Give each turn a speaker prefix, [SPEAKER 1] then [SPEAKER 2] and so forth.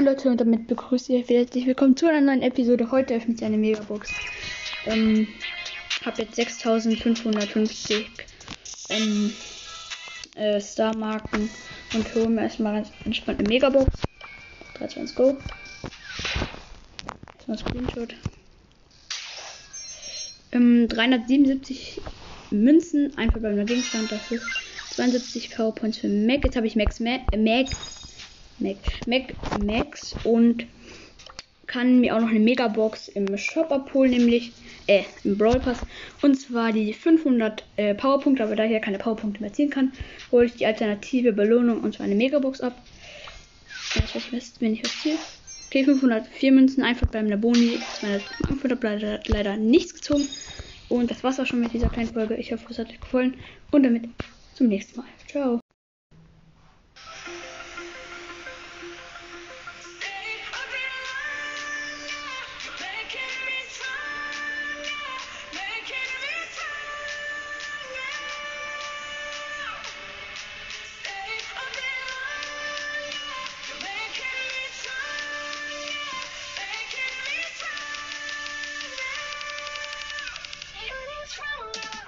[SPEAKER 1] Moin Leute und damit begrüße ich euch herzlich willkommen zu einer neuen Episode. Heute öffnet sich eine Megabox. Ähm, hab jetzt 6550 ähm, äh, Star-Marken und hole mir erstmal entspannt eine Megabox. 3, 2, 1, go. Erstmal Screenshot. Ähm, 377 Münzen, ein verbleibender Gegenstand, das ist 72 Powerpoints für Mac. Jetzt habe ich Max Mac, Mac Mac, Mac, Max und kann mir auch noch eine Megabox im Shop abholen, nämlich äh, im Brawl Pass. Und zwar die 500 äh, Powerpunkte, aber da ich ja keine Powerpunkte mehr ziehen kann, hole ich die alternative Belohnung und zwar eine Megabox ab. Das was Mist, wenn ich was ziehe. Okay, 504 Münzen, einfach beim Laboni. 200 leider, leider nichts gezogen. Und das war's auch schon mit dieser kleinen Folge. Ich hoffe, es hat euch gefallen. Und damit zum nächsten Mal. Ciao. from love.